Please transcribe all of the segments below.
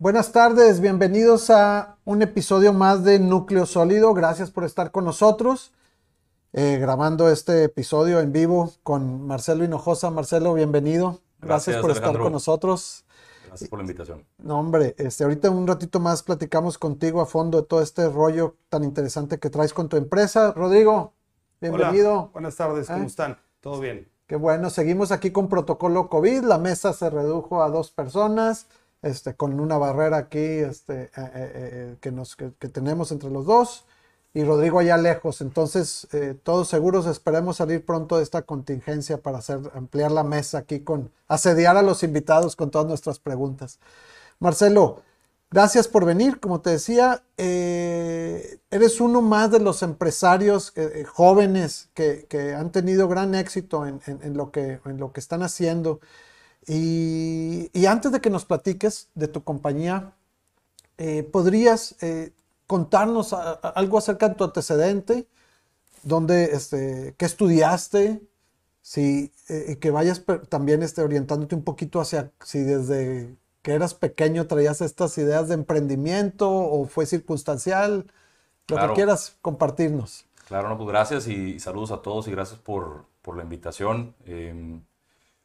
Buenas tardes, bienvenidos a un episodio más de Núcleo Sólido. Gracias por estar con nosotros, eh, grabando este episodio en vivo con Marcelo Hinojosa. Marcelo, bienvenido. Gracias, por estar con nosotros. Gracias por la invitación. No, hombre, este, ahorita un ratito más platicamos contigo a fondo de todo este rollo tan interesante que traes con tu empresa. Rodrigo, bienvenido. Hola, buenas tardes, ¿cómo ¿Eh? están? ¿Todo bien? Qué bueno, seguimos aquí con protocolo COVID. La mesa se redujo a dos personas, este, con una barrera aquí este, eh, eh, que, nos, que, tenemos entre los dos y Rodrigo allá lejos. Entonces, todos seguros esperemos salir pronto de esta contingencia para hacer, ampliar la mesa aquí con, asediar a los invitados con todas nuestras preguntas. Marcelo, Gracias por venir. Como te decía, eh, eres uno más de los empresarios eh, eh, jóvenes que, han tenido gran éxito en, lo, que, en lo que están haciendo. Y, antes de que nos platiques de tu compañía, ¿podrías contarnos algo acerca de tu antecedente? ¿Dónde, este, ¿Qué estudiaste? Si, que vayas también este, orientándote un poquito hacia si desde que eras pequeño traías estas ideas de emprendimiento o fue circunstancial? Lo que quieras compartirnos. Claro, no, pues gracias y, saludos a todos y gracias por, por la invitación. Em,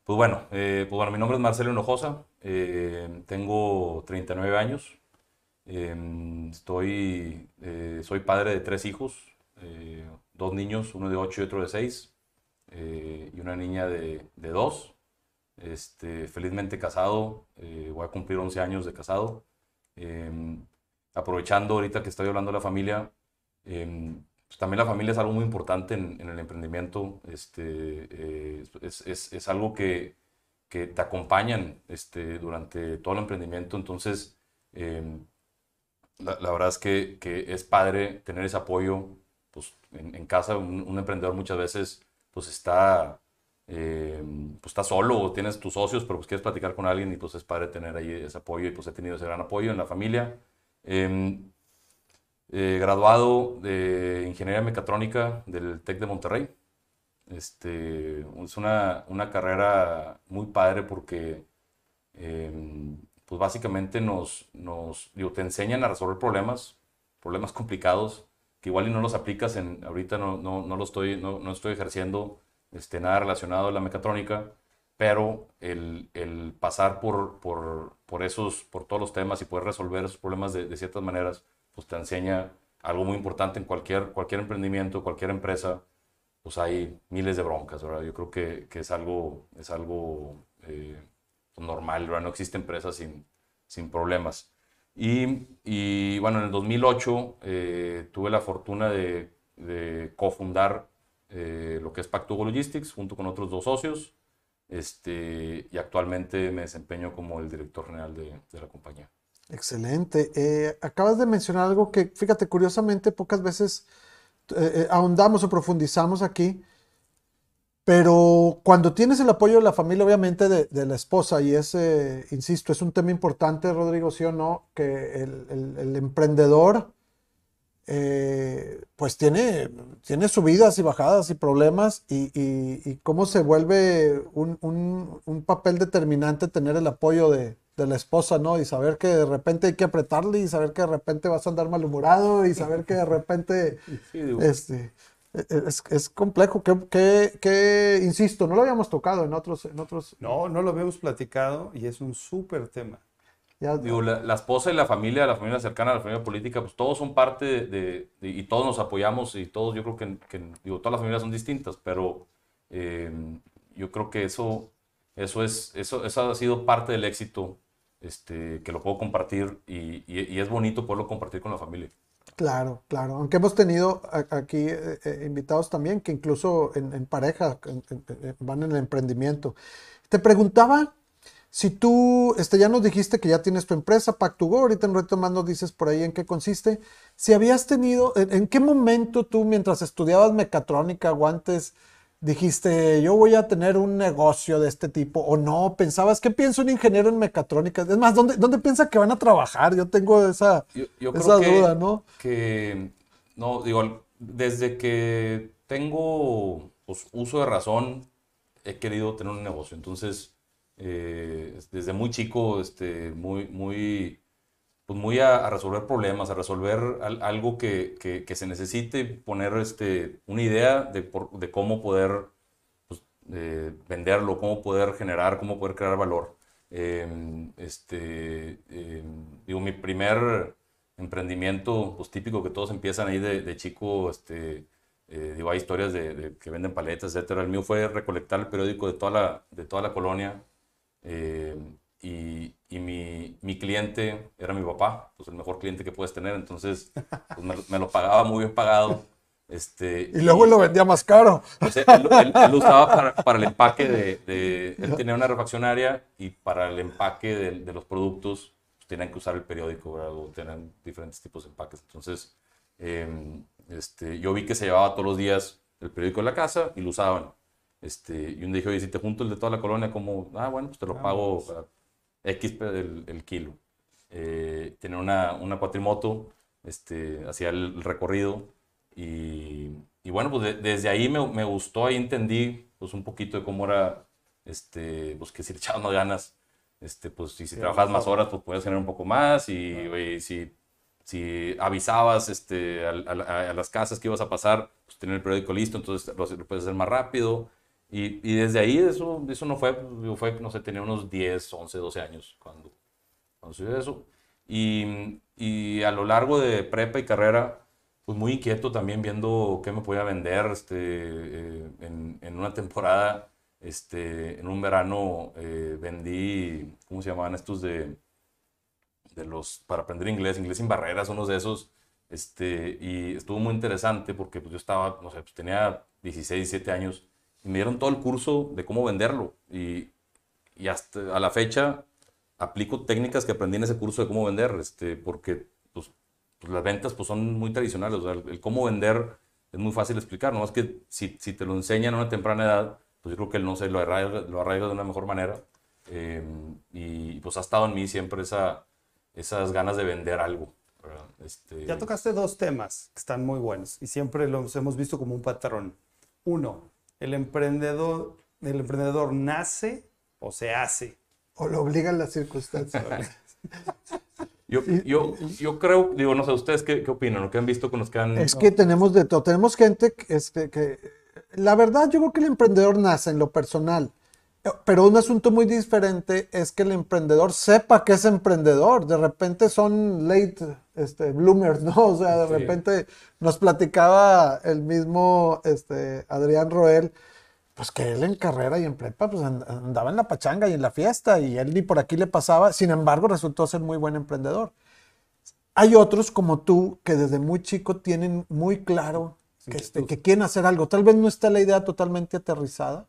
pues, bueno, eh, pues bueno, mi nombre es Marcelo Hinojosa, eh, tengo 39 años, em, estoy, eh, soy padre de tres hijos, dos niños, uno de 8 y otro de 6, y una niña de, de 2. Este, felizmente casado, eh, voy a cumplir 11 años de casado. Em, aprovechando ahorita que estoy hablando de la familia, em, pues también la familia es algo muy importante en, el emprendimiento. Este, eh, es, es, algo que, que, te acompañan este, durante todo el emprendimiento. Entonces, em, la, la, verdad es que, que, es padre tener ese apoyo. Pues, en, casa, un, emprendedor muchas veces pues, está eh, pues estás solo o tienes tus socios, pero pues quieres platicar con alguien y pues es padre tener ahí ese apoyo y pues he tenido ese gran apoyo en la familia. Em, eh, graduado de Ingeniería Mecatrónica del TEC de Monterrey. Este, es una, una carrera muy padre porque em, pues básicamente nos, nos te enseñan a resolver problemas, problemas complicados, que igual y no los aplicas en, ahorita no, no, no lo estoy, no, no estoy ejerciendo este, nada relacionado a la mecatrónica, pero el, el pasar por, por, por, esos, por todos los temas y poder resolver esos problemas de, ciertas maneras, pues te enseña algo muy importante en cualquier, cualquier emprendimiento, cualquier empresa, pues hay miles de broncas, ¿verdad? Yo creo que, que es algo, es algo eh, normal, ¿verdad? No existe empresa sin, sin problemas. Y, y, bueno, en el 2008 eh, tuve la fortuna de, de cofundar eh, lo que es Pactugo Logistics, junto con otros dos socios. Este, y actualmente me desempeño como el director general de, la compañía. Excelente. Eh, acabas de mencionar algo que, fíjate, curiosamente pocas veces eh, ahondamos o profundizamos aquí, pero cuando tienes el apoyo de la familia, obviamente de, la esposa, y ese, insisto, es un tema importante, Rodrigo, sí o no, que el, emprendedor eh, pues tiene, tiene subidas y bajadas y problemas y, cómo se vuelve un, papel determinante tener el apoyo de, la esposa, ¿no? Y saber que de repente hay que apretarle y saber que de repente vas a andar malhumorado y saber que de repente este, e, e, es, complejo. Que, insisto, no lo habíamos tocado en otros, en otros... No, no lo habíamos platicado y es un súper tema. Digo, la, esposa y la familia, la familia cercana, la familia política, pues todos son parte de, y todos nos apoyamos y todos, yo creo que, digo, todas las familias son distintas, pero em, yo creo que eso, eso, es, eso, eso ha sido parte del éxito, este, que lo puedo compartir y, es bonito poderlo compartir con la familia. Claro, claro. Aunque hemos tenido aquí eh, eh, invitados también que incluso en, pareja van en el emprendimiento. Te preguntaba si tú, este, ya nos dijiste que ya tienes tu empresa, Pactugo, ahorita en reto más dices por ahí en qué consiste. Si habías tenido, en, qué momento tú, mientras estudiabas mecatrónica o antes, dijiste, yo voy a tener un negocio de este tipo, o no, pensabas, ¿qué piensa un ingeniero en mecatrónica? Es más, ¿dónde, dónde piensa que van a trabajar? Yo tengo esa, esa duda, ¿no? Que, no, digo, desde que tengo pues, uso de razón, he querido tener un negocio. Entonces, eh, desde muy chico, este, muy, muy, pues muy a, resolver problemas, a resolver algo que, se necesite poner este, una idea de, de cómo poder pues, venderlo, cómo poder generar, cómo poder crear valor. Em, este, em, digo, mi primer emprendimiento, pues típico que todos empiezan ahí de, de chico, este, eh, digo, hay historias de, que venden paletas, etcétera. El mío fue recolectar el periódico de toda la, de toda la colonia eh, y, y mi, mi, cliente era mi papá, pues el mejor cliente que puedes tener, entonces pues me, lo pagaba muy bien pagado. Este, y luego lo vendía más caro. Pues, él, lo usaba para, para, el empaque de, de, Él tenía una refaccionaria y para el empaque de, de los productos pues, tenían que usar el periódico, ¿verdad? o tenían diferentes tipos de empaques. Entonces, eh, este, yo vi que se llevaba todos los días el periódico de la casa y lo usaban. Este, y un día dije, oye, si te junto el de toda la colonia, como, ah, bueno, pues te lo ah, pago pues. X el, el kilo. Eh, tenía una, una cuatrimoto, este, hacía el, recorrido y, y, bueno, pues desde ahí me, me, gustó, ahí entendí pues un poquito de cómo era, este, pues que si le echabas más ganas, este, pues si, si trabajas más horas, pues puedes generar un poco más y, y si si avisabas este, a, las casas que ibas a pasar, pues tener el periódico listo, entonces lo, puedes hacer más rápido. Y, y, desde ahí eso, eso no fue, fue, no sé, tenía unos 10, 11, 12 años cuando, cuando sucedió eso. Y, y, a lo largo de prepa y carrera, pues muy inquieto también viendo qué me podía vender. Este, eh, en, en, una temporada, este, en un verano, eh, vendí, ¿cómo se llamaban estos de de los, para aprender inglés, inglés sin barreras, unos de esos. Este, y estuvo muy interesante porque pues, yo estaba, no sé, pues, tenía 16, 17 años y me dieron todo el curso de cómo venderlo. Y, y hasta a la fecha aplico técnicas que aprendí en ese curso de cómo vender, este, porque pues, pues las ventas pues, son muy tradicionales. O sea, el, cómo vender es muy fácil explicar, no es que si, si, te lo enseñan a una temprana edad, pues yo creo que él no sé, lo arraiga, lo arraiga de una mejor manera. Eh, y pues ha estado en mí siempre esa, esas ganas de vender algo. Este... Ya tocaste dos temas que están muy buenos y siempre los hemos visto como un patrón. Uno, el emprendedor, el emprendedor nace o se hace. O lo obligan las circunstancias. yo, yo, yo, creo, digo, no sé, ¿ustedes qué, qué opinan? ¿O qué han visto con los que han...? Es que tenemos de todo. Tenemos gente que, este, que... La verdad, yo creo que el emprendedor nace en lo personal pero un asunto muy diferente es que el emprendedor sepa que es emprendedor. De repente son late este, bloomers, ¿no? O sea, de repente nos platicaba el mismo este, Adrián Roel, pues que él en carrera y en prepa pues andaba en la pachanga y en la fiesta y él ni por aquí le pasaba. Sin embargo, resultó ser muy buen emprendedor. Hay otros como tú que desde muy chico tienen muy claro que, este, que quieren hacer algo. Tal vez no está la idea totalmente aterrizada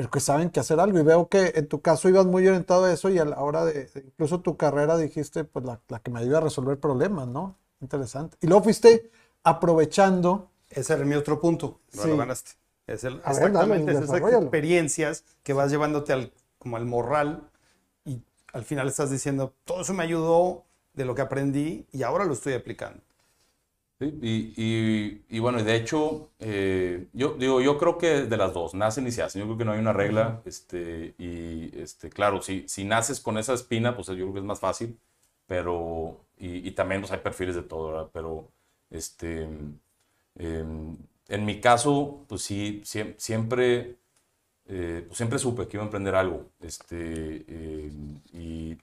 pero que saben que hacer algo. Y veo que en tu caso ibas muy orientado a eso y a la hora de, incluso tu carrera dijiste, pues la, la, que me ayuda a resolver problemas, ¿no? Interesante. Y luego fuiste aprovechando. Ese era mi otro punto, lo ganaste. Es el, exactamente, esas experiencias que vas llevándote al, como al morral y al final estás diciendo, todo eso me ayudó de lo que aprendí y ahora lo estoy aplicando. Y, y, bueno, y de hecho, eh, yo digo, yo creo que de las dos, nacen y se hacen. Yo creo que no hay una regla. Este, y este, claro, si, si naces con esa espina, pues yo creo que es más fácil. Pero, y, también pues, hay perfiles de todo, ¿verdad? Pero, este, em, en mi caso, pues sí, siempre, eh, pues siempre supe que iba a emprender algo. Este, em, y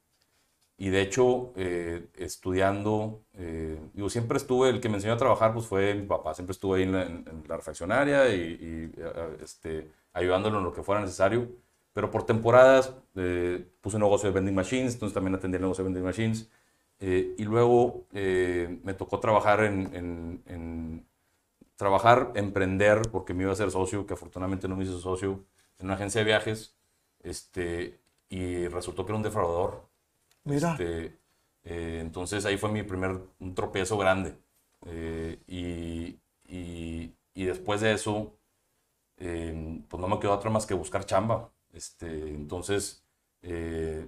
y de hecho, eh, estudiando, eh, digo, siempre estuve, el que me enseñó a trabajar, pues fue mi papá, siempre estuve ahí en la, refaccionaria y, eh, este, ayudándolo en lo que fuera necesario. Pero por temporadas puse un negocio de vending machines, entonces también atendí el negocio de vending machines. y luego me tocó trabajar en, en, en, trabajar, emprender, porque me iba a ser socio, que afortunadamente no me hice socio, en una agencia de viajes. Este, y resultó que era un defraudador. Mira. Este, eh, entonces ahí fue mi primer un tropiezo grande. Eh, y, y, y, después de eso, eh, pues no me quedó otra más que buscar chamba. Este, entonces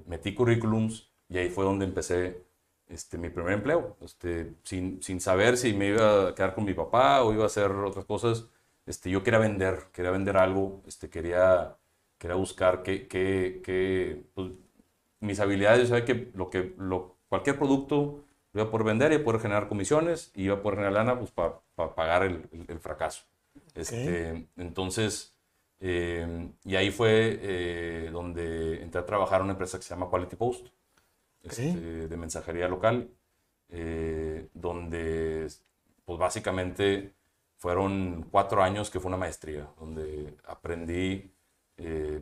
metí currículums y ahí fue donde empecé este, mi primer empleo. Este, sin, sin saber si me iba a quedar con mi papá o iba a hacer otras cosas. Este, yo quería vender, quería vender algo, este, quería, quería buscar qué, qué, qué pues, mis habilidades, yo sabía que, lo que lo, cualquier producto iba a poder vender, iba a poder generar comisiones y iba a poder generar lana pues, para pagar el, el, fracaso. Este, Entonces, eh, y ahí fue eh, donde entré a trabajar en una empresa que se llama Quality Post, este, de mensajería local, eh, donde pues básicamente fueron cuatro años que fue una maestría, donde aprendí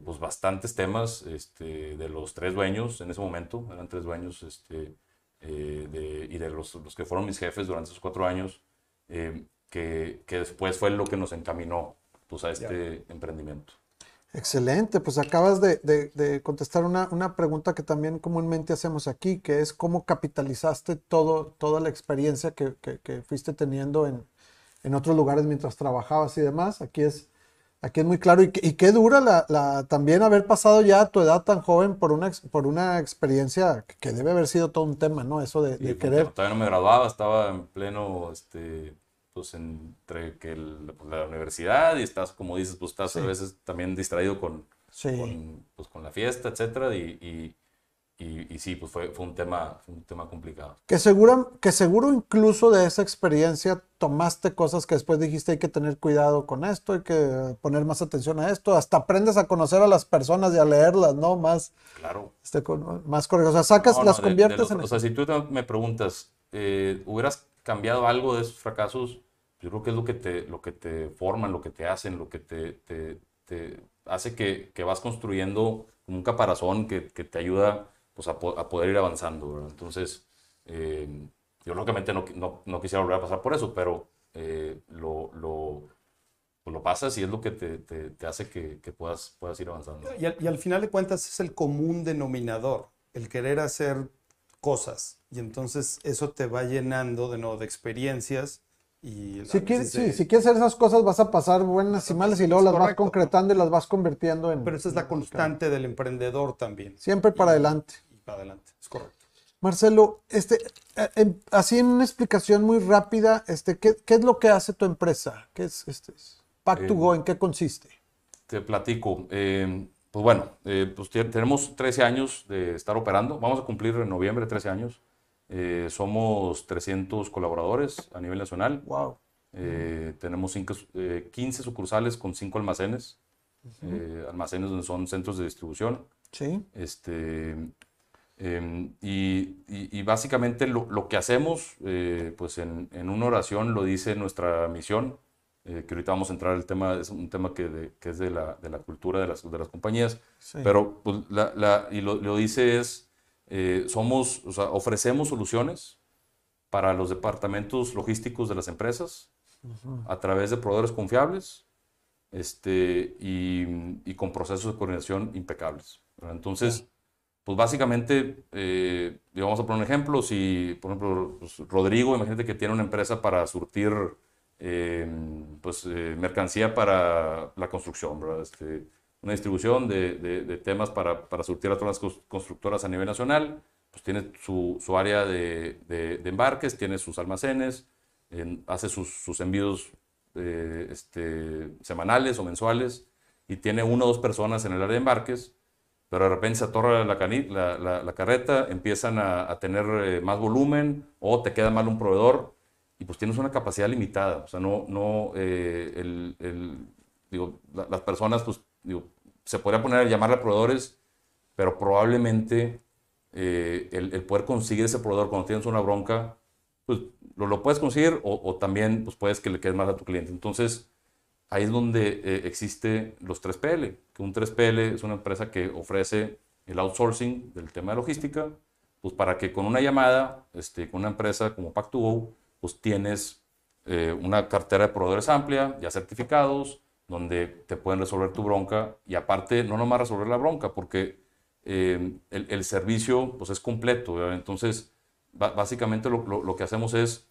pues bastantes temas este, de los tres dueños en ese momento, eran tres dueños, este, de, y de los, los, que fueron mis jefes durante esos cuatro años, que, que después fue lo que nos encaminó pues, a este emprendimiento. Excelente, pues acabas de, de, contestar una, una, pregunta que también comúnmente hacemos aquí, que es cómo capitalizaste todo, toda la experiencia que, que, fuiste teniendo en, en, otros lugares mientras trabajabas y demás. Aquí es, aquí es muy claro. Y, y qué dura la, la, también haber pasado ya a tu edad tan joven por una, por una experiencia que debe haber sido todo un tema, ¿no? Eso de, querer. Todavía no me graduaba, estaba en pleno este, pues entre que pues, la universidad y estás, como dices, pues estás a veces también distraído con, con, pues, con la fiesta, etcétera, y, y, y, sí, pues fue, fue, un tema, un tema complicado. Que seguro, que seguro incluso de esa experiencia tomaste cosas que después dijiste hay que tener cuidado con esto, hay que poner más atención a esto, hasta aprendes a conocer a las personas y a leerlas, ¿no? Más, claro. Este, más correcto. O sea, sacas, las conviertes en... O sea, si tú me preguntas, eh, ¿hubieras cambiado algo de esos fracasos? yo creo que es lo que te, lo que te forman, lo que te hacen, lo que te, te, te hace que, que, vas construyendo un caparazón que, que te ayuda pues, a, a, poder ir avanzando. Entonces, eh, yo lógicamente no, no, no, quisiera volver a pasar por eso, pero eh, lo, lo, pues lo, pasas y es lo que te, te hace que, puedas, puedas ir avanzando. Y al, y al final de cuentas es el común denominador, el querer hacer cosas. Y entonces eso te va llenando de nuevo de experiencias si, quieres, si quieres hacer esas cosas vas a pasar buenas y malas y luego las vas concretando y las vas convirtiendo en... Pero esa es la constante del emprendedor también. Siempre para adelante. Y adelante, es correcto. Marcelo, este, eh, así en una explicación muy rápida, este, ¿qué, ¿qué, es lo que hace tu empresa? ¿Qué es este? Pack to Go, ¿en qué consiste? Te platico. Eh, pues bueno, eh, pues tenemos 13 años de estar operando. Vamos a cumplir en noviembre 13 años. Eh, somos 300 colaboradores a nivel nacional. Wow. Eh, tenemos 15 eh, sucursales con 5 almacenes. almacenes donde son centros de distribución. Sí. Este, em, y, y, básicamente lo, lo, que hacemos, pues en, en, una oración lo dice nuestra misión, que ahorita vamos a entrar el tema, es un tema que, que es de la, de la, cultura de las, de las compañías, pero pues, la, la, y lo, lo dice es eh, somos, ofrecemos soluciones para los departamentos logísticos de las empresas a través de proveedores confiables este, y, con procesos de coordinación impecables. Entonces, pues básicamente, eh, vamos a poner un ejemplo, si por ejemplo pues, Rodrigo, imagínate que tiene una empresa para surtir eh, pues, eh, mercancía para la construcción. Este, una distribución de, temas para, surtir a todas las constructoras a nivel nacional. Pues tiene su, área de, embarques, tiene sus almacenes, hace sus, sus envíos eh, este, semanales o mensuales y tiene una o dos personas en el área de embarques, pero de repente se atorra la, la, la, carreta, empiezan a, a tener eh, más volumen o te queda mal un proveedor y pues tienes una capacidad limitada. O sea, no, no eh, el, el, digo, las personas pues se podría poner a llamar a proveedores, pero probablemente eh, el, poder conseguir ese proveedor cuando tienes una bronca, pues lo, lo puedes conseguir o, también pues, puedes que le quedes más a tu cliente. Entonces, ahí es donde eh, existe los 3PL, que un 3PL es una empresa que ofrece el outsourcing del tema de logística, pues para que con una llamada, este, con una empresa como Pack2Go, pues tienes eh, una cartera de proveedores amplia, ya certificados, donde te pueden resolver tu bronca y aparte no nomás resolver la bronca, porque eh, el, el, servicio pues es completo. Entonces, básicamente lo, lo, que hacemos es,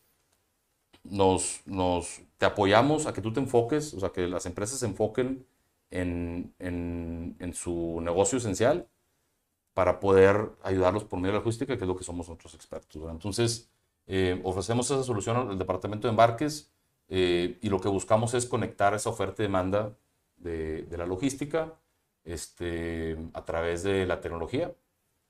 nos, nos, te apoyamos a que tú te enfoques, o sea, que las empresas se enfoquen en, en, en su negocio esencial para poder ayudarlos por medio de la logística, que es lo que somos nosotros expertos. Entonces, eh, ofrecemos esa solución al departamento de embarques, eh, y lo que buscamos es conectar esa oferta y demanda de, de, la logística este, a través de la tecnología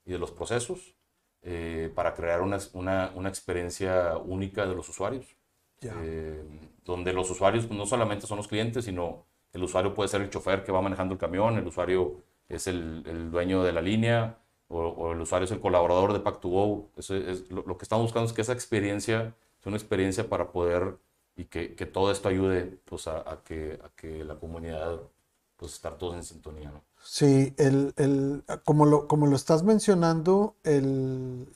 y de los procesos eh, para crear una, una, una, experiencia única de los usuarios. Eh, donde los usuarios pues, no solamente son los clientes, sino el usuario puede ser el chofer que va manejando el camión, el usuario es el, dueño de la línea o, el usuario es el colaborador de Pack2Go. Eso es, lo, que estamos buscando es que esa experiencia sea una experiencia para poder y que, que todo esto ayude pues, a, que, a que la comunidad pues estar todos en sintonía. Sí, el, el, como, lo, como lo estás mencionando, el,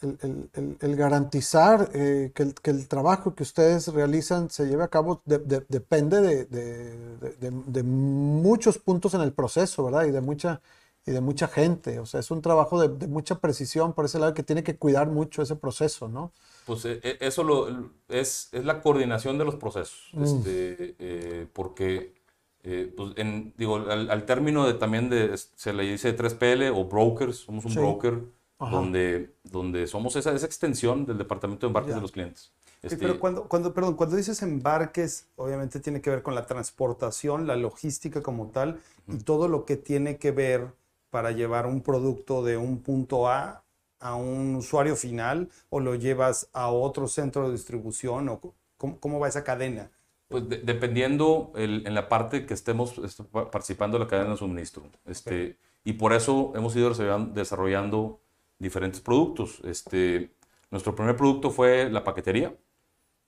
el garantizar eh, que, que, el, trabajo que ustedes realizan se lleve a cabo de, de, depende de, muchos puntos en el proceso, ¿verdad? Y de mucha, y de mucha gente. O sea, es un trabajo de, mucha precisión por ese lado que tiene que cuidar mucho ese proceso, ¿no? Pues eh, eh, eso lo, es, es la coordinación de los procesos, mm. este, porque eh, pues en, digo, al, término de también de, se le dice 3PL o brokers, somos un broker donde, donde somos esa, esa extensión del departamento de embarques de los clientes. Este, pero cuando, cuando, perdón, cuando dices embarques, obviamente tiene que ver con la transportación, la logística como tal y todo lo que tiene que ver para llevar un producto de un punto A a un usuario final o lo llevas a otro centro de distribución o cómo, cómo va esa cadena. Pues dependiendo en la parte que estemos este, participando en la cadena de suministro. Este, Y por eso hemos ido desarrollando, diferentes productos. Este, nuestro primer producto fue la paquetería.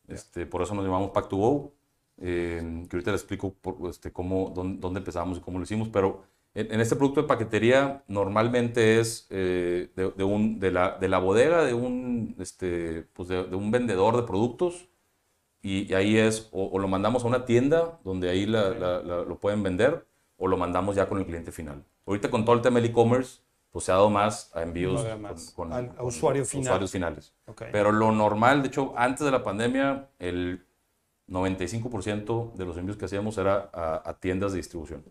Este, por eso nos llamamos Pack2Go. Eh, que ahorita les explico este, cómo, dónde, empezamos y cómo lo hicimos. Pero en, este producto de paquetería normalmente es eh, de, un, de, la, de la bodega de un, este, pues de, de un vendedor de productos y, ahí es, o, lo mandamos a una tienda donde ahí lo pueden vender, o lo mandamos ya con el cliente final. Ahorita con todo el tema del e-commerce, pues se ha dado más a envíos con, a usuario final. usuarios finales. Pero lo normal, de hecho, antes de la pandemia, el 95% de los envíos que hacíamos era a, tiendas de distribución.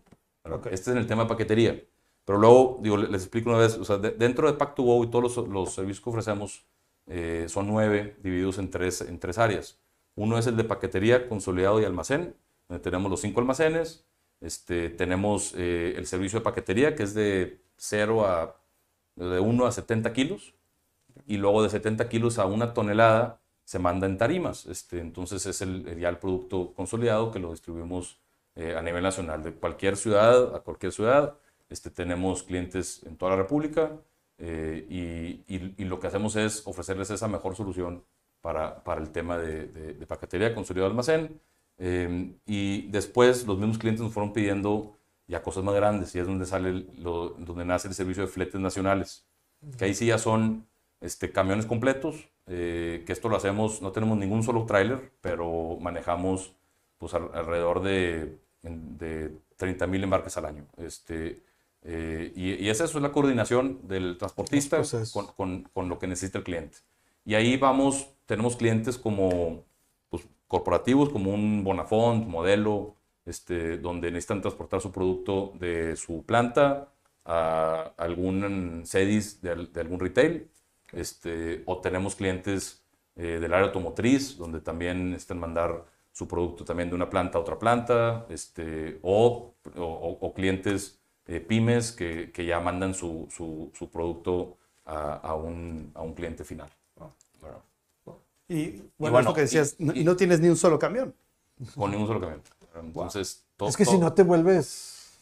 Este es en el tema de paquetería. Pero luego, digo, les explico una vez, o sea, dentro de Pack2Go y todos los, los servicios que ofrecemos eh, son nueve divididos en tres, en tres áreas. Uno es el de paquetería, consolidado y almacén, donde tenemos los cinco almacenes. Este, tenemos eh, el servicio de paquetería, que es de 0 a de 1 a 70 kilos. Y luego de 70 kilos a una tonelada se manda en tarimas. Este, entonces es el, ya producto consolidado que lo distribuimos eh, a nivel nacional, de cualquier ciudad a cualquier ciudad. Este, tenemos clientes en toda la República eh, y, y, lo que hacemos es ofrecerles esa mejor solución para, para el tema de, de, paquetería, consolidado almacén. Em, y después los mismos clientes nos fueron pidiendo ya cosas más grandes y es donde, sale lo, donde nace el servicio de fletes nacionales, que ahí sí ya son este, camiones completos, eh, que esto lo hacemos, no tenemos ningún solo tráiler, pero manejamos pues alrededor de, de 30 mil embarques al año. Este, eh, y, y, es eso, es la coordinación del transportista con, con, con, lo que necesita el cliente. Y ahí vamos tenemos clientes como pues, corporativos, como un Bonafont, modelo, este, donde necesitan transportar su producto de su planta a algún CEDIS de, algún retail. Este, o tenemos clientes eh, del área automotriz, donde también necesitan mandar su producto también de una planta a otra planta, este, o, o, clientes eh, pymes que, que, ya mandan su, su, su producto a, a, un, a, un, cliente final. Y bueno, y que decías, y, no, tienes ni un solo camión. Con ni un solo camión. Entonces, todo, Es que si no te vuelves.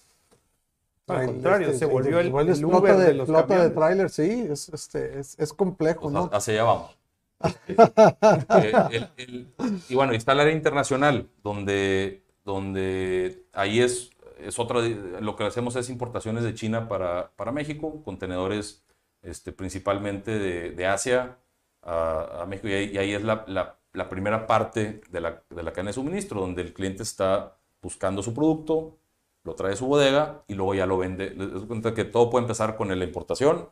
Al contrario, este, se volvió el, el Uber de, de los flota de tráiler, sí, es, este, es, es complejo, pues ¿no? Hacia allá vamos. Eh, y bueno, está el área internacional, donde, donde ahí es, es otra, lo que hacemos es importaciones de China para, para México, contenedores este, principalmente de, de Asia, a, México y ahí, es la, la, primera parte de la, de la, cadena de suministro, donde el cliente está buscando su producto, lo trae a su bodega y luego ya lo vende. Les cuenta que todo puede empezar con la importación.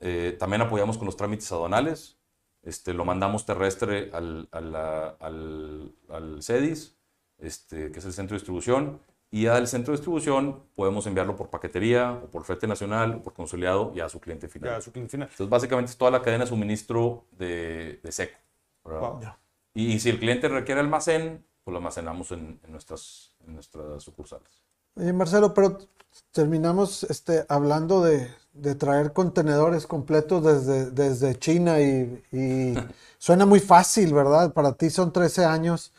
Eh, también apoyamos con los trámites aduanales. Este, lo mandamos terrestre al, al, al, al CEDIS, este, que es el centro de distribución, y al centro de distribución podemos enviarlo por paquetería o por flete nacional o por consolidado ya a su cliente final. Ya a su cliente final. Entonces, básicamente es toda la cadena de suministro de, de seco. Y si el cliente requiere almacén, pues lo almacenamos en, en nuestras, en nuestras sucursales. Oye, Marcelo, pero terminamos este, hablando de, de traer contenedores completos desde, desde China y, suena muy fácil, ¿verdad? Para ti son 13 años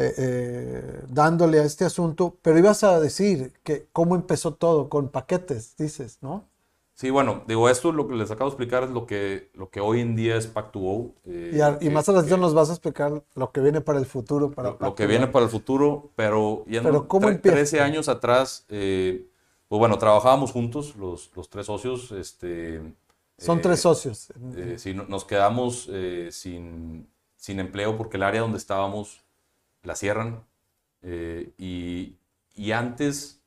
eh, eh, dándole a este asunto, pero ibas a decir que cómo empezó todo, con paquetes, dices, ¿no? Sí, bueno, digo, esto lo que les acabo de explicar es lo que, lo que hoy en día es Pack2Go. Eh, y, más adelante nos vas a explicar lo que viene para el futuro. Para lo, que viene para el futuro, pero ya pero ¿cómo 13 años atrás, eh, pues bueno, trabajábamos juntos, los, los tres socios. Este, Son tres eh, socios. sí, nos quedamos sin, sin empleo porque el área donde estábamos la cierran. y, y antes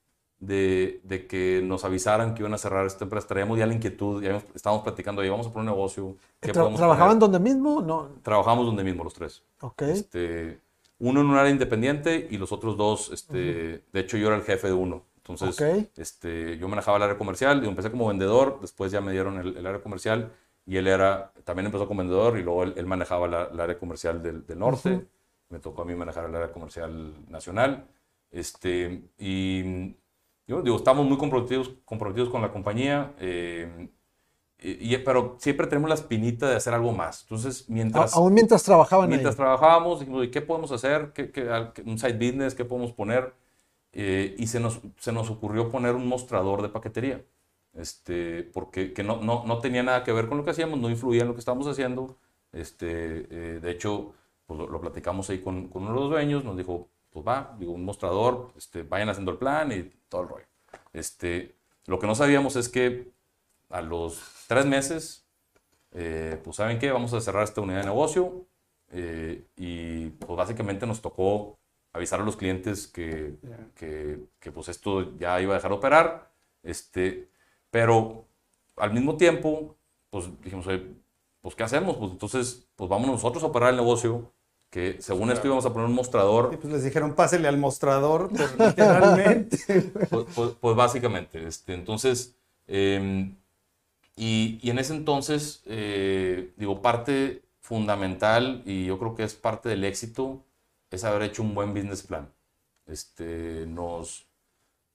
de, que nos avisaran que iban a cerrar esta empresa. Traíamos ya la inquietud, ya estábamos platicando, ahí vamos a poner un negocio. ¿Trabajaban donde mismo? No. Trabajamos donde mismo los tres. Ok. Este, uno en un área independiente y los otros dos, este, de hecho yo era el jefe de uno. Entonces, este, yo manejaba el área comercial, y empecé como vendedor, después ya me dieron el, área comercial y él era, también empezó como vendedor y luego él, manejaba la, el área comercial del, norte. Me tocó a mí manejar el área comercial nacional. Este, y yo digo, estamos muy comprometidos, comprometidos con la compañía, eh, y, pero siempre tenemos la espinita de hacer algo más. Entonces, mientras... Aún mientras trabajaban Mientras trabajábamos, dijimos, ¿qué podemos hacer? ¿Qué, qué, un side business? ¿Qué podemos poner? Eh, y se nos, se nos ocurrió poner un mostrador de paquetería. Este, porque que no, no, no, tenía nada que ver con lo que hacíamos, no influía en lo que estábamos haciendo. Este, eh, de hecho, pues lo, lo, platicamos ahí con, con, uno de los dueños, nos dijo, pues va, digo, un mostrador, este, vayan haciendo el plan y todo el rollo. Este, lo que no sabíamos es que a los tres meses, eh, pues saben qué, vamos a cerrar esta unidad de negocio eh, y pues básicamente nos tocó avisar a los clientes que, que, que, pues esto ya iba a dejar de operar, este, pero al mismo tiempo, pues dijimos, pues ¿qué hacemos? Pues entonces, pues vamos nosotros a operar el negocio que según esto íbamos a poner un mostrador. Y pues les dijeron, pásele al mostrador, pues, literalmente. Pues, pues, pues, básicamente, este, entonces, em, y, y, en ese entonces, eh, digo, parte fundamental y yo creo que es parte del éxito es haber hecho un buen business plan. Este, nos,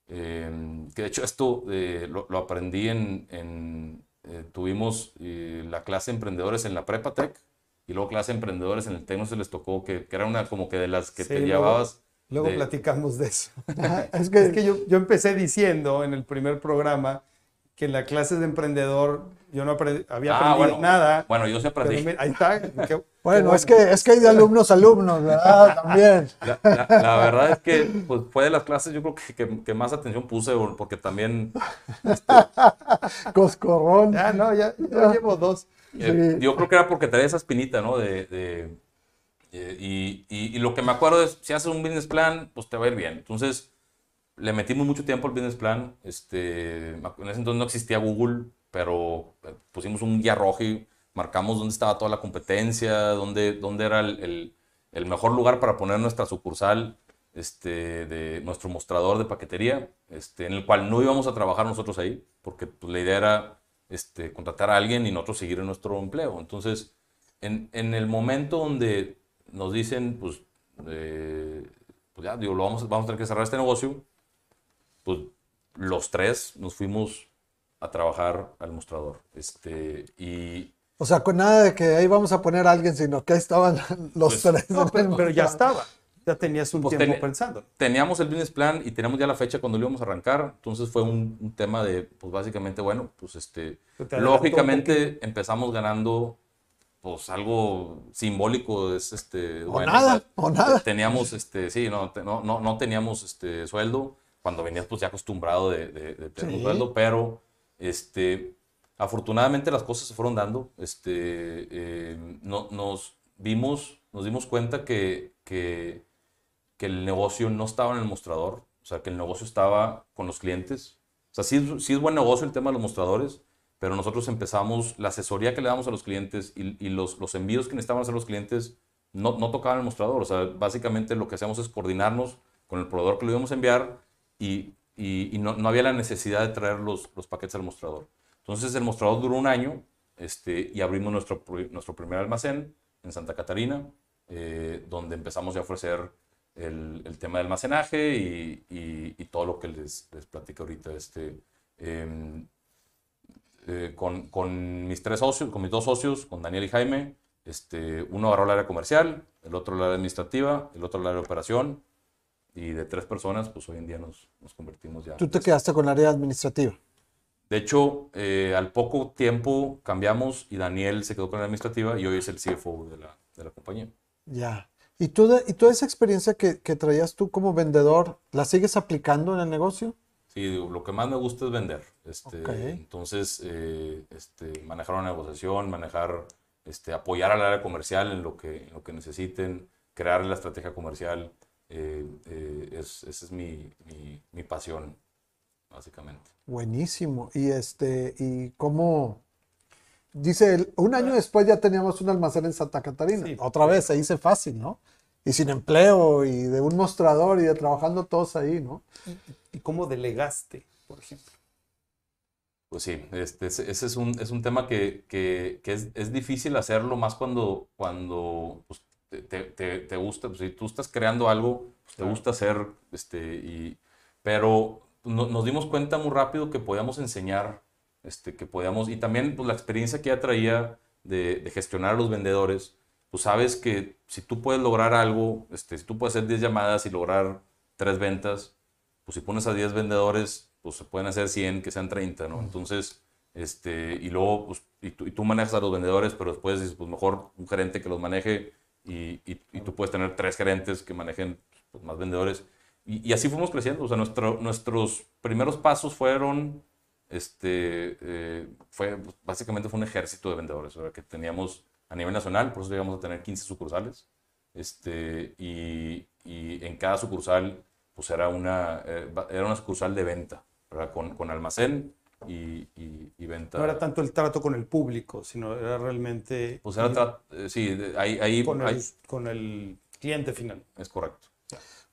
em, que de hecho esto eh, lo, lo, aprendí en, en eh, tuvimos la clase de emprendedores en la Prepa Tech y luego clase de emprendedores en el TEC no se les tocó, que, que, era una como que de las que te llevabas. Luego platicamos de eso. es que, es que yo, yo, empecé diciendo en el primer programa que en la clase de emprendedor yo no había ah, aprendido nada. Bueno, yo sí aprendí. ahí está. bueno, es, que, es que hay de alumnos a alumnos, ¿verdad? También. La, verdad es que pues, fue de las clases yo creo que, que, más atención puse porque también... Este, Coscorrón. Ya, no, ya, ya llevo dos. Eh, yo creo que era porque traía esa espinita, ¿no? De, eh, y, y, lo que me acuerdo es, si haces un business plan, pues te va a ir bien. Entonces, le metimos mucho tiempo al business plan. Este, en ese entonces no existía Google, pero eh, pusimos un guía rojo y marcamos dónde estaba toda la competencia, dónde, dónde era el, el, mejor lugar para poner nuestra sucursal, este, de nuestro mostrador de paquetería, este, en el cual no íbamos a trabajar nosotros ahí, porque pues, la idea era este, contratar a alguien y nosotros seguir en nuestro empleo. Entonces, en, en el momento donde nos dicen, pues, pues ya, digo, lo vamos, vamos a tener que cerrar este negocio, pues los tres nos fuimos a trabajar al mostrador. Este, y, o sea, con nada de que ahí vamos a poner a alguien, sino que ahí estaban los pues, tres. pero ya estaba ya tenías un pues tiempo pensando. Teníamos el business plan y teníamos ya la fecha cuando lo íbamos a arrancar. Entonces fue un, tema de, pues básicamente, bueno, pues este, lógicamente empezamos ganando pues algo simbólico es este o nada o nada. teníamos este sí no no, no, teníamos este sueldo. Cuando venías pues ya acostumbrado de, tener un sueldo pero este afortunadamente las cosas se fueron dando. Este eh, no, nos vimos nos dimos cuenta que, que que el negocio no estaba en el mostrador, o sea, que el negocio estaba con los clientes. O sea, sí, es buen negocio el tema de los mostradores, pero nosotros empezamos, la asesoría que le damos a los clientes y, los, los, envíos que necesitaban hacer los clientes no, no tocaban el mostrador. O sea, básicamente lo que hacemos es coordinarnos con el proveedor que lo íbamos a enviar y, y, no, no, había la necesidad de traer los, los, paquetes al mostrador. Entonces el mostrador duró un año este, y abrimos nuestro, nuestro primer almacén en Santa Catarina, eh, donde empezamos a ofrecer el, el tema de almacenaje y, y, todo lo que les, les platico ahorita. Este, em, eh, con, con, mis tres socios, con mis dos socios, con Daniel y Jaime, este, uno agarró el área comercial, el otro el área administrativa, el otro el área de operación, y de tres personas, pues hoy en día nos, nos convertimos ya. ¿Tú te quedaste con el área administrativa? De hecho, eh, al poco tiempo cambiamos y Daniel se quedó con la administrativa y hoy es el CFO de la, de la compañía. Ya. ¿Y, toda, ¿Y toda esa experiencia que, que, traías tú como vendedor, la sigues aplicando en el negocio? Sí, lo que más me gusta es vender. Este, Entonces, eh, este, manejar una negociación, manejar, este, apoyar al área comercial en lo que, en lo que necesiten, crear la estrategia comercial. Eh, eh, es, esa es mi, mi, mi, pasión, básicamente. Buenísimo. Y, este, y cómo, dice, un año después ya teníamos un almacén en Santa Catarina. Otra vez, se hice fácil, ¿no? Y sin empleo y de un mostrador y de trabajando todos ahí, ¿no? ¿Y cómo delegaste, por ejemplo? Pues sí, este, ese es un, es un tema que, que, que es, es, difícil hacerlo más cuando, cuando pues, te, te, te, gusta, pues, si tú estás creando algo, pues, te gusta hacer, este, y, pero nos dimos cuenta muy rápido que podíamos enseñar, este, que podíamos, y también pues, la experiencia que ya traía de, gestionar a los vendedores, pues sabes que si tú puedes lograr algo, este, si tú puedes hacer 10 llamadas y lograr 3 ventas, pues si pones a 10 vendedores, pues se pueden hacer 100, que sean 30, ¿no? Entonces, este, y luego, pues, y tú, y tú manejas a los vendedores, pero después dices, pues mejor un gerente que los maneje y, y, tú puedes tener tres gerentes que manejen pues, más vendedores. Y, así fuimos creciendo. O sea, nuestro, nuestros primeros pasos fueron, este, eh, fue, básicamente fue un ejército de vendedores, sea, que teníamos a nivel nacional, por eso llegamos a tener 15 sucursales. Este, y, y en cada sucursal, pues era una, eh, era una sucursal de venta, Con, con almacén, y, y, venta. No era tanto el trato con el público, sino era realmente... Pues era eh, sí, ahí... ahí con, el, con, el, cliente final. Es correcto.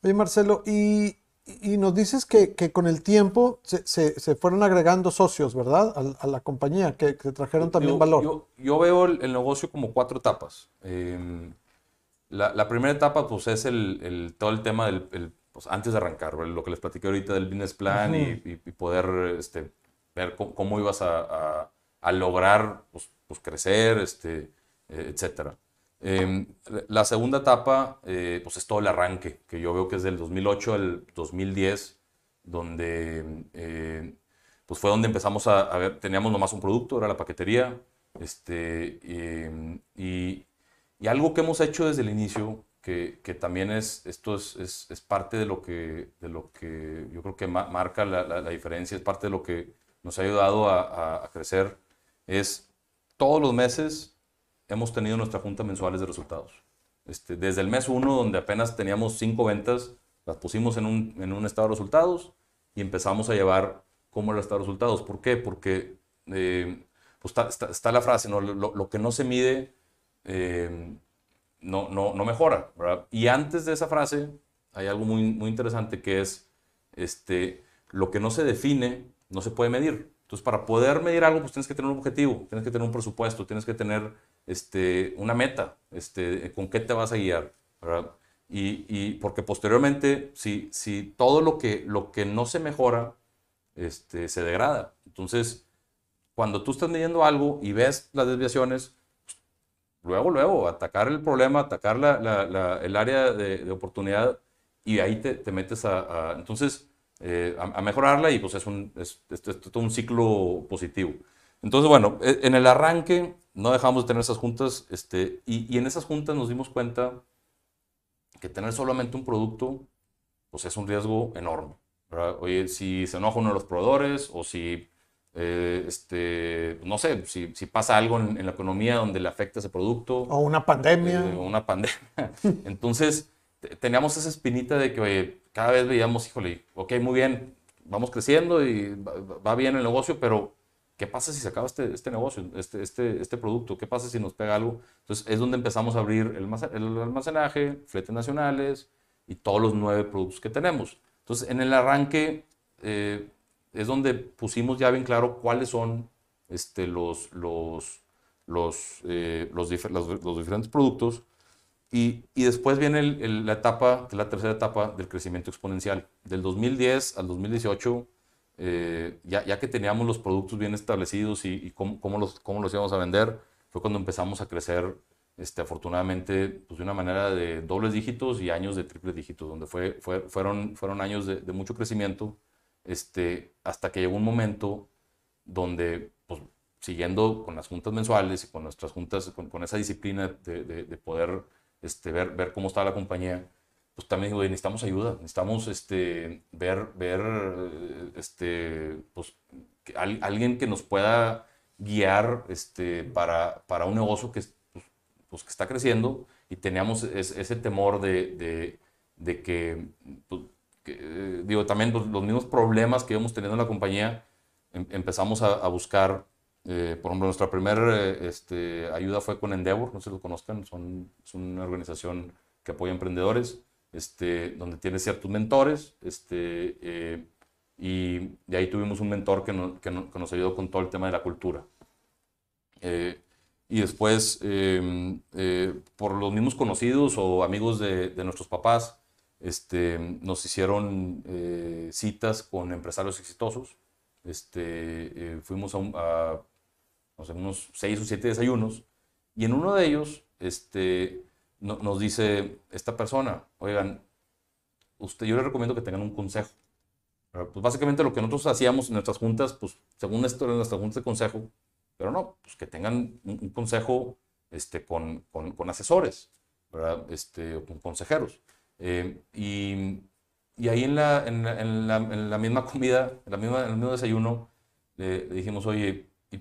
Oye, Marcelo, y, y nos dices que, que, con el tiempo se, se, se fueron agregando socios, ¿verdad? A, a la compañía, que, que trajeron también valor. Yo, yo, veo el, el, negocio como cuatro etapas. Eh, la, la, primera etapa, pues, es el, el todo el tema del... El, pues, antes de arrancar, lo que les platiqué ahorita del business plan uh -huh. y, y, y, poder este, ver cómo, cómo ibas a, a, a lograr pues, pues, crecer, este, eh, etcétera. Eh, la segunda etapa, eh, pues es todo el arranque, que yo veo que es del 2008 al 2010, donde eh, pues fue donde empezamos a, a, ver, teníamos nomás un producto, era la paquetería, este, y, y, algo que hemos hecho desde el inicio, que, que también es, esto es, es, es, parte de lo, que, de lo que yo creo que ma marca la, la, la diferencia, es parte de lo que nos ha ayudado a, a, crecer es todos los meses hemos tenido nuestra junta mensuales de resultados. Este, desde el mes 1, donde apenas teníamos cinco ventas, las pusimos en un, en un estado de resultados y empezamos a llevar cómo era el estado de resultados. ¿Por qué? Porque eh, pues está, está, está, la frase, ¿no? lo, lo, que no se mide eh, no, no, no, mejora. ¿verdad? Y antes de esa frase hay algo muy, muy interesante que es este, lo que no se define no se puede medir. Entonces, para poder medir algo, pues tienes que tener un objetivo, tienes que tener un presupuesto, tienes que tener este, una meta, este, con qué te vas a guiar. ¿verdad? Y, y, porque posteriormente, si, si todo lo que, lo que no se mejora, este, se degrada. Entonces, cuando tú estás midiendo algo y ves las desviaciones, pues, luego, luego, atacar el problema, atacar la, la, la, el área de, de, oportunidad y ahí te, te metes a, a entonces, eh, a, a, mejorarla y pues es, un, es, es, es, todo un ciclo positivo. Entonces, bueno, e, en el arranque no dejamos de tener esas juntas este, y, y en esas juntas nos dimos cuenta que tener solamente un producto pues es un riesgo enorme. ¿verdad? Oye, si se enoja uno de los proveedores o si, eh, este, no sé, si, si pasa algo en, en, la economía donde le afecta ese producto. O una pandemia. Eh, o una pandemia. Entonces, teníamos esa espinita de que, oye, cada vez veíamos, híjole, ok, muy bien, vamos creciendo y va bien el negocio, pero ¿qué pasa si se acaba este, este negocio, este, este, este producto? ¿Qué pasa si nos pega algo? Entonces es donde empezamos a abrir el, almacenaje, fletes nacionales y todos los nueve productos que tenemos. Entonces en el arranque eh, es donde pusimos ya bien claro cuáles son este, los, los, los, eh, los, diferentes productos y, y después viene la etapa, la tercera etapa del crecimiento exponencial. Del 2010 al 2018 eh, ya, ya, que teníamos los productos bien establecidos y, cómo, cómo, los, cómo los íbamos a vender, fue cuando empezamos a crecer, este, afortunadamente, pues de una manera de dobles dígitos y años de triples dígitos, donde fue, fue, fueron, fueron años de, mucho crecimiento, este, hasta que llegó un momento donde, pues, siguiendo con las juntas mensuales y con nuestras juntas, con, con esa disciplina de, de, poder este, ver, ver cómo estaba la compañía, pues también digo, necesitamos ayuda, necesitamos este, ver, ver este, pues, alguien que nos pueda guiar este, para, para un negocio que, pues, pues que está creciendo. Y teníamos ese temor de, de, de que, pues, digo, también los mismos problemas que íbamos teniendo en la compañía, em, empezamos a, a buscar, eh, por ejemplo, nuestra primera eh, este, ayuda fue con Endeavor, no sé si lo conozcan, son, es una organización que apoya emprendedores este, donde tiene ciertos mentores, este, eh, y de ahí tuvimos un mentor que, que, nos ayudó con todo el tema de la cultura. Eh, y después, em, eh, por los mismos conocidos o amigos de, nuestros papás, este, nos hicieron citas con empresarios exitosos. Este, fuimos a, a unos seis o siete desayunos y en uno de ellos este, nos dice esta persona, oigan, usted, yo les recomiendo que tengan un consejo. Pues básicamente lo que nosotros hacíamos en nuestras juntas, pues según esto en nuestras juntas de consejo, pero no, pues que tengan un, consejo este, con, con, asesores, ¿verdad? Este, con consejeros. Eh, y, y, ahí en la, en, la, en, la, misma comida, en, la misma, en el mismo desayuno, le, dijimos, oye, ¿y,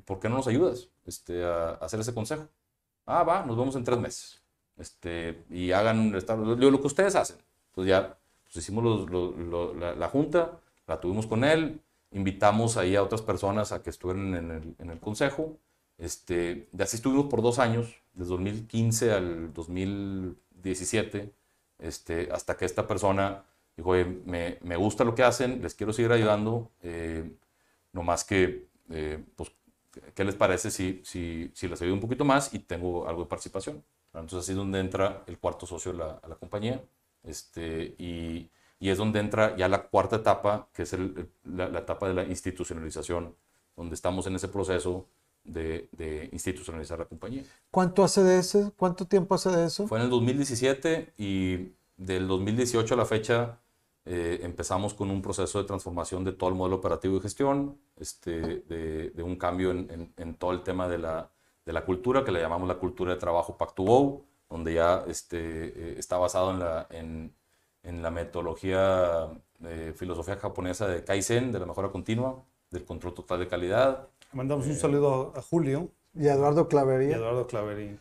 por qué no nos ayudas este, a hacer ese consejo? Ah, va, nos vemos en tres meses. Este, y hagan lo, que ustedes hacen. Entonces ya pues hicimos la, junta, la tuvimos con él, invitamos ahí a otras personas a que estuvieran en el, consejo. Este, y así estuvimos por dos años, desde 2015 al 2017, este, hasta que esta persona dijo, me, me, gusta lo que hacen, les quiero seguir ayudando, eh, no más que, eh, pues ¿qué les parece si, si, si les ayudo un poquito más y tengo algo de participación? Entonces así es donde entra el cuarto socio a la, compañía este, y, y, es donde entra ya la cuarta etapa, que es el, la, etapa de la institucionalización, donde estamos en ese proceso de, de, institucionalizar la compañía. ¿Cuánto hace de ese? ¿Cuánto tiempo hace de eso? Fue en el 2017 y del 2018 a la fecha eh, empezamos con un proceso de transformación de todo el modelo operativo y gestión, este, de, de un cambio en, en, todo el tema de la, de la, cultura, que le llamamos la cultura de trabajo Pact2Go, donde ya este, eh, está basado en la, en, la metodología de filosofía japonesa de Kaizen, de la mejora continua, del control total de calidad. Mandamos un saludo a Julio. Y a Eduardo Clavería. Y Eduardo Clavería.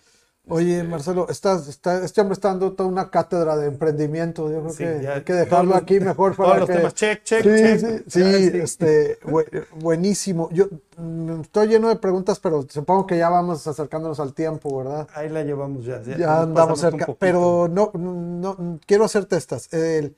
Oye, este, Marcelo, estás, este hombre está dando toda una cátedra de emprendimiento. Yo creo que hay que dejarlo aquí mejor para todos los temas, check, check, sí, check. Sí, sí, este, buenísimo. Yo mm, estoy lleno de preguntas, pero supongo que ya vamos acercándonos al tiempo, ¿verdad? Ahí la llevamos ya. Ya, andamos cerca, pero no, no, quiero hacerte estas. El,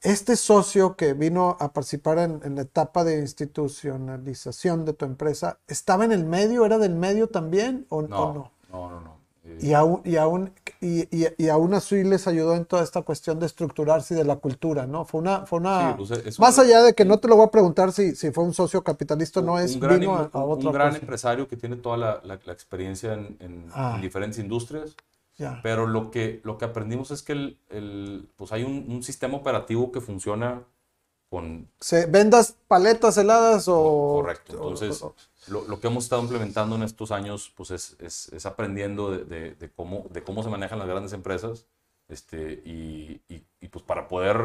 este socio que vino a participar en, la etapa de institucionalización de tu empresa, ¿estaba en el medio? ¿Era del medio también o no? no? No, no, no. Y aún, y, aún, y, y, aún así les ayudó en toda esta cuestión de estructurarse y de la cultura, ¿no? Fue una... Fue una pues, más allá de que no te lo voy a preguntar si, si fue un socio capitalista, no es... Un gran, vino a, un gran empresario que tiene toda la, la, experiencia en, en, ah. diferentes industrias. Pero lo que, lo que aprendimos es que el, el pues hay un, un, sistema operativo que funciona con... ¿Se vendas paletas heladas o...? Correcto. Entonces lo, lo, que hemos estado implementando en estos años pues es, es, es aprendiendo de, de, cómo, de cómo se manejan las grandes empresas este, y, y, pues para poder,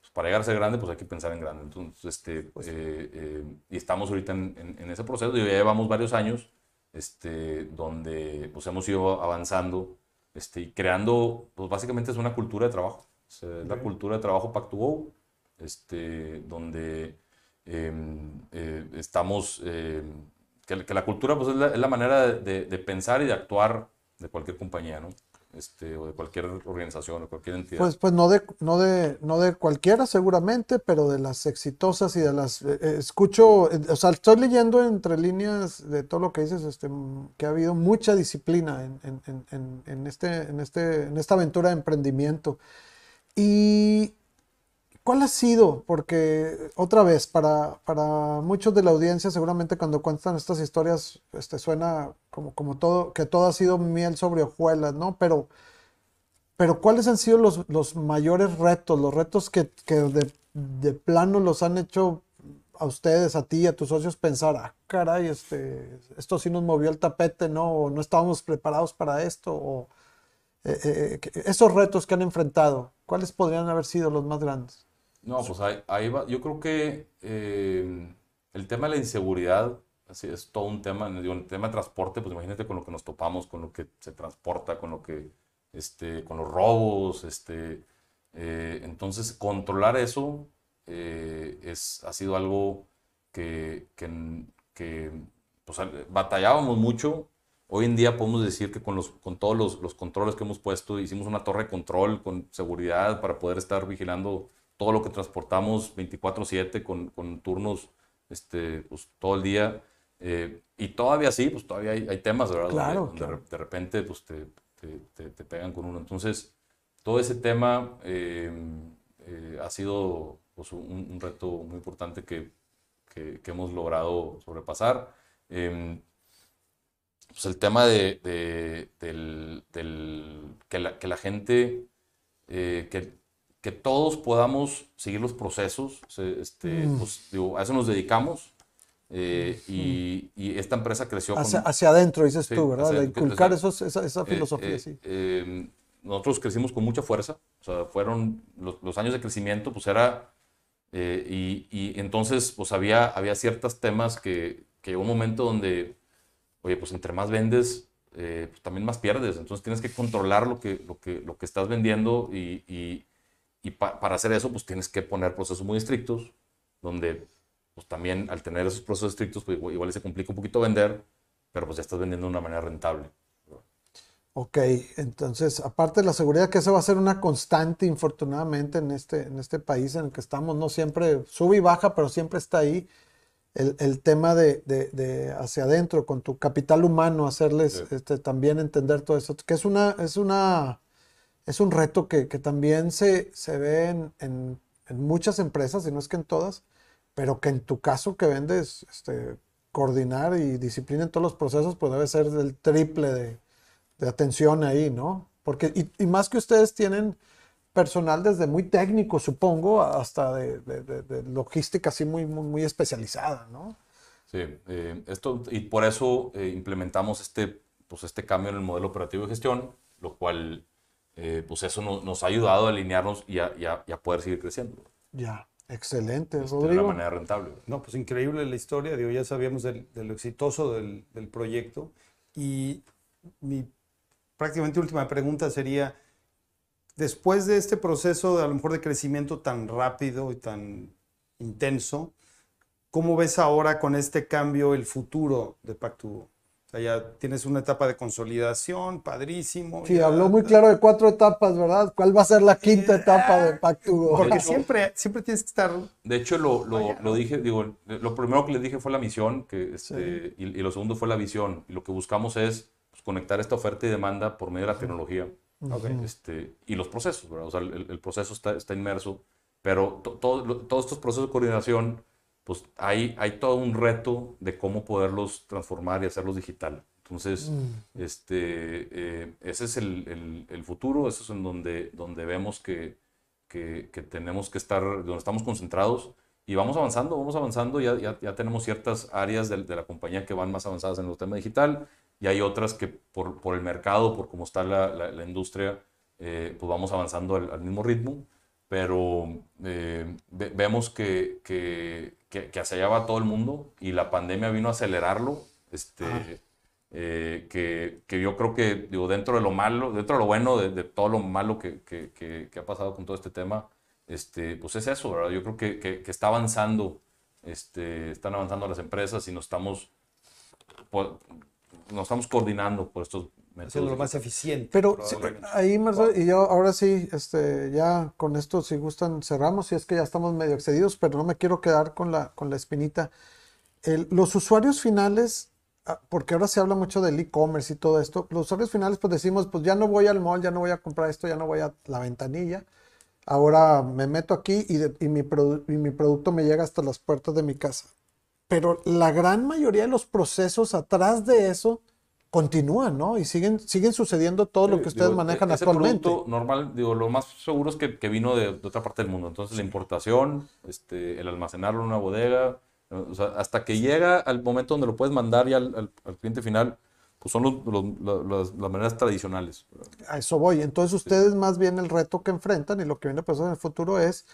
pues para llegar a ser grande, pues hay que pensar en grande. Entonces, este, pues eh, eh, y estamos ahorita en, en, ese proceso, ya llevamos varios años este, donde pues hemos ido avanzando este, y creando, pues básicamente es una cultura de trabajo. Es la cultura de trabajo Pact2Go, este, donde Em, eh, estamos, em, que, que, la cultura pues, es, la, es la manera de, de, pensar y de actuar de cualquier compañía, ¿no? Este, o de cualquier organización o cualquier entidad. Pues, pues no, de, no, de, no de cualquiera seguramente, pero de las exitosas y de las... Eh, eh, escucho, o sea, estoy leyendo entre líneas de todo lo que dices, este, que ha habido mucha disciplina en, en, en, en este, en, este, en esta aventura de emprendimiento. Y ¿Cuál ha sido? Porque otra vez, para, para muchos de la audiencia, seguramente cuando cuentan estas historias, este, suena como, como todo, que todo ha sido miel sobre hojuelas, ¿no? Pero, pero ¿cuáles han sido los, los mayores retos, los retos que, que de, de, plano los han hecho a ustedes, a ti, a tus socios pensar, ah, caray, este, esto sí nos movió el tapete, ¿no? O no estábamos preparados para esto, o eh, eh, esos retos que han enfrentado, ¿cuáles podrían haber sido los más grandes? No, pues ahí, va. Yo creo que eh, el tema de la inseguridad así es todo un tema. el tema de transporte, pues imagínate con lo que nos topamos, con lo que se transporta, con lo que, este, con los robos, este, entonces controlar eso es, ha sido algo que, que, que pues, batallábamos mucho Hoy en día podemos decir que con, los, con todos los, los, controles que hemos puesto, hicimos una torre de control con seguridad para poder estar vigilando todo lo que transportamos 24/7 con, con, turnos este, pues, todo el día. Eh, y todavía sí, pues todavía hay, hay temas, ¿verdad? Claro, donde, De, repente pues, te, te, te, pegan con uno. Entonces, todo ese tema eh, eh, ha sido pues, un, un, reto muy importante que, que, que hemos logrado sobrepasar. Em, pues el tema de, del, que, la, que, la, gente, que, que, todos podamos seguir los procesos, este, mm. pues, digo, a eso nos dedicamos. Eh, y, y, esta empresa creció hacia, hacia adentro, dices tú, ¿verdad? de inculcar esa, esa, eh, filosofía, sí. Em, nosotros crecimos con mucha fuerza, o sea, fueron los, los años de crecimiento, pues era, y, y, entonces, pues había, había ciertos temas que, que un momento donde oye, pues entre más vendes, eh, pues también más pierdes. Entonces tienes que controlar lo que, lo que, lo que estás vendiendo y, y, y para hacer eso, pues tienes que poner procesos muy estrictos, donde pues también al tener esos procesos estrictos, pues igual se complica un poquito vender, pero pues ya estás vendiendo de una manera rentable. Ok, entonces, aparte de la seguridad, que eso va a ser una constante, infortunadamente, en este, en este país en el que estamos, no siempre sube y baja, pero siempre está ahí el, tema de, hacia adentro, con tu capital humano, hacerles este, también entender todo eso, que es una, es una, es un reto que, también se, se ve en, muchas empresas, y no es que en todas, pero que en tu caso que vendes, este, coordinar y disciplina en todos los procesos, pues debe ser el triple de, atención ahí, ¿no? Porque, y más que ustedes tienen personal desde muy técnico, supongo, hasta de, logística así muy, muy, especializada, ¿no? Sí, eh, esto, y por eso eh, implementamos este, pues este cambio en el modelo operativo de gestión, lo cual, eh, pues eso nos ha ayudado a alinearnos y a, poder seguir creciendo. Ya, excelente, este, De una manera rentable. No, pues increíble la historia, digo, ya sabíamos de lo exitoso del, del proyecto y mi prácticamente última pregunta sería, después de este proceso de a lo mejor de crecimiento tan rápido y tan intenso, ¿cómo ves ahora con este cambio el futuro de Pactubo? Sea, ya tienes una etapa de consolidación, padrísimo. Sí, habló muy claro de cuatro etapas, ¿verdad? ¿Cuál va a ser la quinta etapa de Pactubo? Porque siempre, siempre tienes que estar... De hecho, lo, lo, dije, digo, lo primero que les dije fue la misión, que este, y, lo segundo fue la visión. Y lo que buscamos es pues, conectar esta oferta y demanda por medio de la tecnología este, y los procesos, ¿verdad? O sea, el, proceso está, está, inmerso, pero todos estos procesos de coordinación, pues hay, hay todo un reto de cómo poderlos transformar y hacerlos digital. Entonces, mm. este, eh, ese es el, el, futuro, eso es en donde, donde vemos que, que, que, tenemos que estar, donde estamos concentrados y vamos avanzando, vamos avanzando, ya, ya, ya tenemos ciertas áreas de, de, la compañía que van más avanzadas en el tema digital y hay otras que por, por el mercado, por cómo está la, la, industria, eh, pues vamos avanzando al, mismo ritmo, pero eh, vemos que, que, que, hacia allá va todo el mundo y la pandemia vino a acelerarlo, este, ah. eh, que, que, yo creo que digo, dentro de lo malo, dentro de lo bueno, de, todo lo malo que, que, ha pasado con todo este tema, este, pues es eso, ¿verdad? Yo creo que, que, está avanzando, este, están avanzando las empresas y nos estamos nos estamos coordinando por estos métodos. lo más eficiente. Pero ahí, Marcelo, y yo ahora sí, este, ya con esto, si gustan, cerramos, si es que ya estamos medio excedidos, pero no me quiero quedar con la, con la espinita. los usuarios finales, ah, porque ahora se habla mucho del e-commerce y todo esto, los usuarios finales pues decimos, pues ya no voy al mall, ya no voy a comprar esto, ya no voy a la ventanilla. ahora me meto aquí y, y, mi y mi producto me llega hasta las puertas de mi casa. Pero la gran mayoría de los procesos atrás de eso continúan, ¿no? Y siguen, siguen sucediendo todo lo que ustedes manejan ese actualmente. Producto normal, digo, lo más seguro es que, que vino de, otra parte del mundo. Entonces, la importación, este, el almacenarlo en una bodega, o sea, hasta que llega al momento donde lo puedes mandar ya al, al, cliente final, pues son los, las, maneras tradicionales. A eso voy. Entonces, ustedes más bien el reto que enfrentan y lo que viene a pasar en el futuro es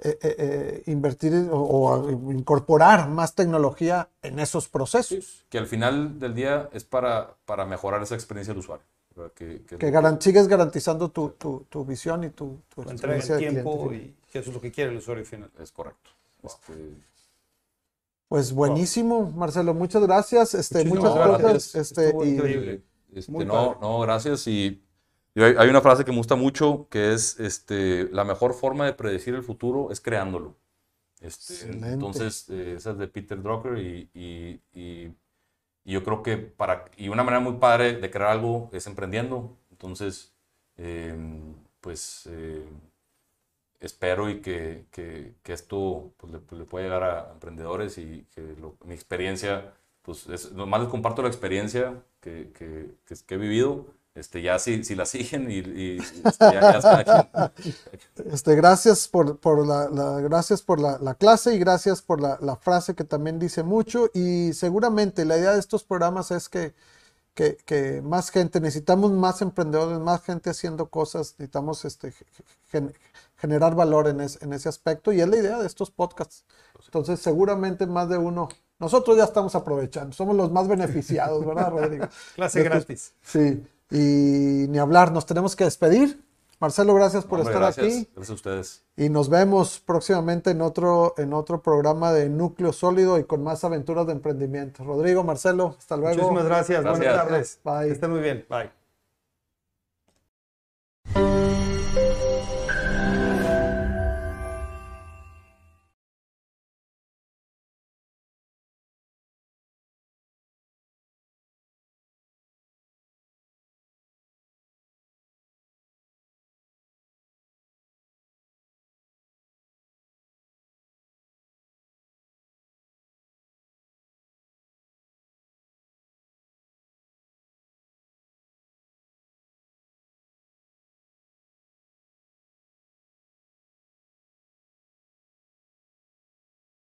eh, eh, eh, invertir o, incorporar más tecnología en esos procesos. que al final del día es para, para mejorar esa experiencia del usuario. Que, que, sigues garantizando tu, tu, tu, visión y tu, tu experiencia de tiempo y que eso es lo que quiere el usuario final. Es correcto. Este, pues buenísimo, Marcelo, muchas gracias. Este, muchas gracias. Este, este, no, no, gracias. Y hay, una frase que me gusta mucho que es este, la mejor forma de predecir el futuro es creándolo. Este, entonces, eh, esa es de Peter Drucker y, y, y, yo creo que para, y una manera muy padre de crear algo es emprendiendo. Entonces, em, pues eh, espero y que, que, que esto pues, le, pues, le, pueda llegar a emprendedores y que mi experiencia, pues es, nomás les comparto la experiencia que, que, que he vivido este, ya si, si la siguen y, este, ya, ya Este, gracias por, por la, gracias por la, la, clase y gracias por la, la, frase que también dice mucho y seguramente la idea de estos programas es que, que, que más gente, necesitamos más emprendedores, más gente haciendo cosas, necesitamos este, generar valor en, en ese aspecto y es la idea de estos podcasts. Entonces seguramente más de uno nosotros ya estamos aprovechando, somos los más beneficiados, ¿verdad, Rodrigo? Clase gratis. Sí. Y ni hablar, nos tenemos que despedir. Marcelo, gracias por estar aquí. Gracias a ustedes. Y nos vemos próximamente en otro, en otro programa de Núcleo Sólido y con más aventuras de emprendimiento. Rodrigo, Marcelo, hasta luego. Muchísimas gracias. Buenas tardes. Bye. Que estén muy bien. Bye.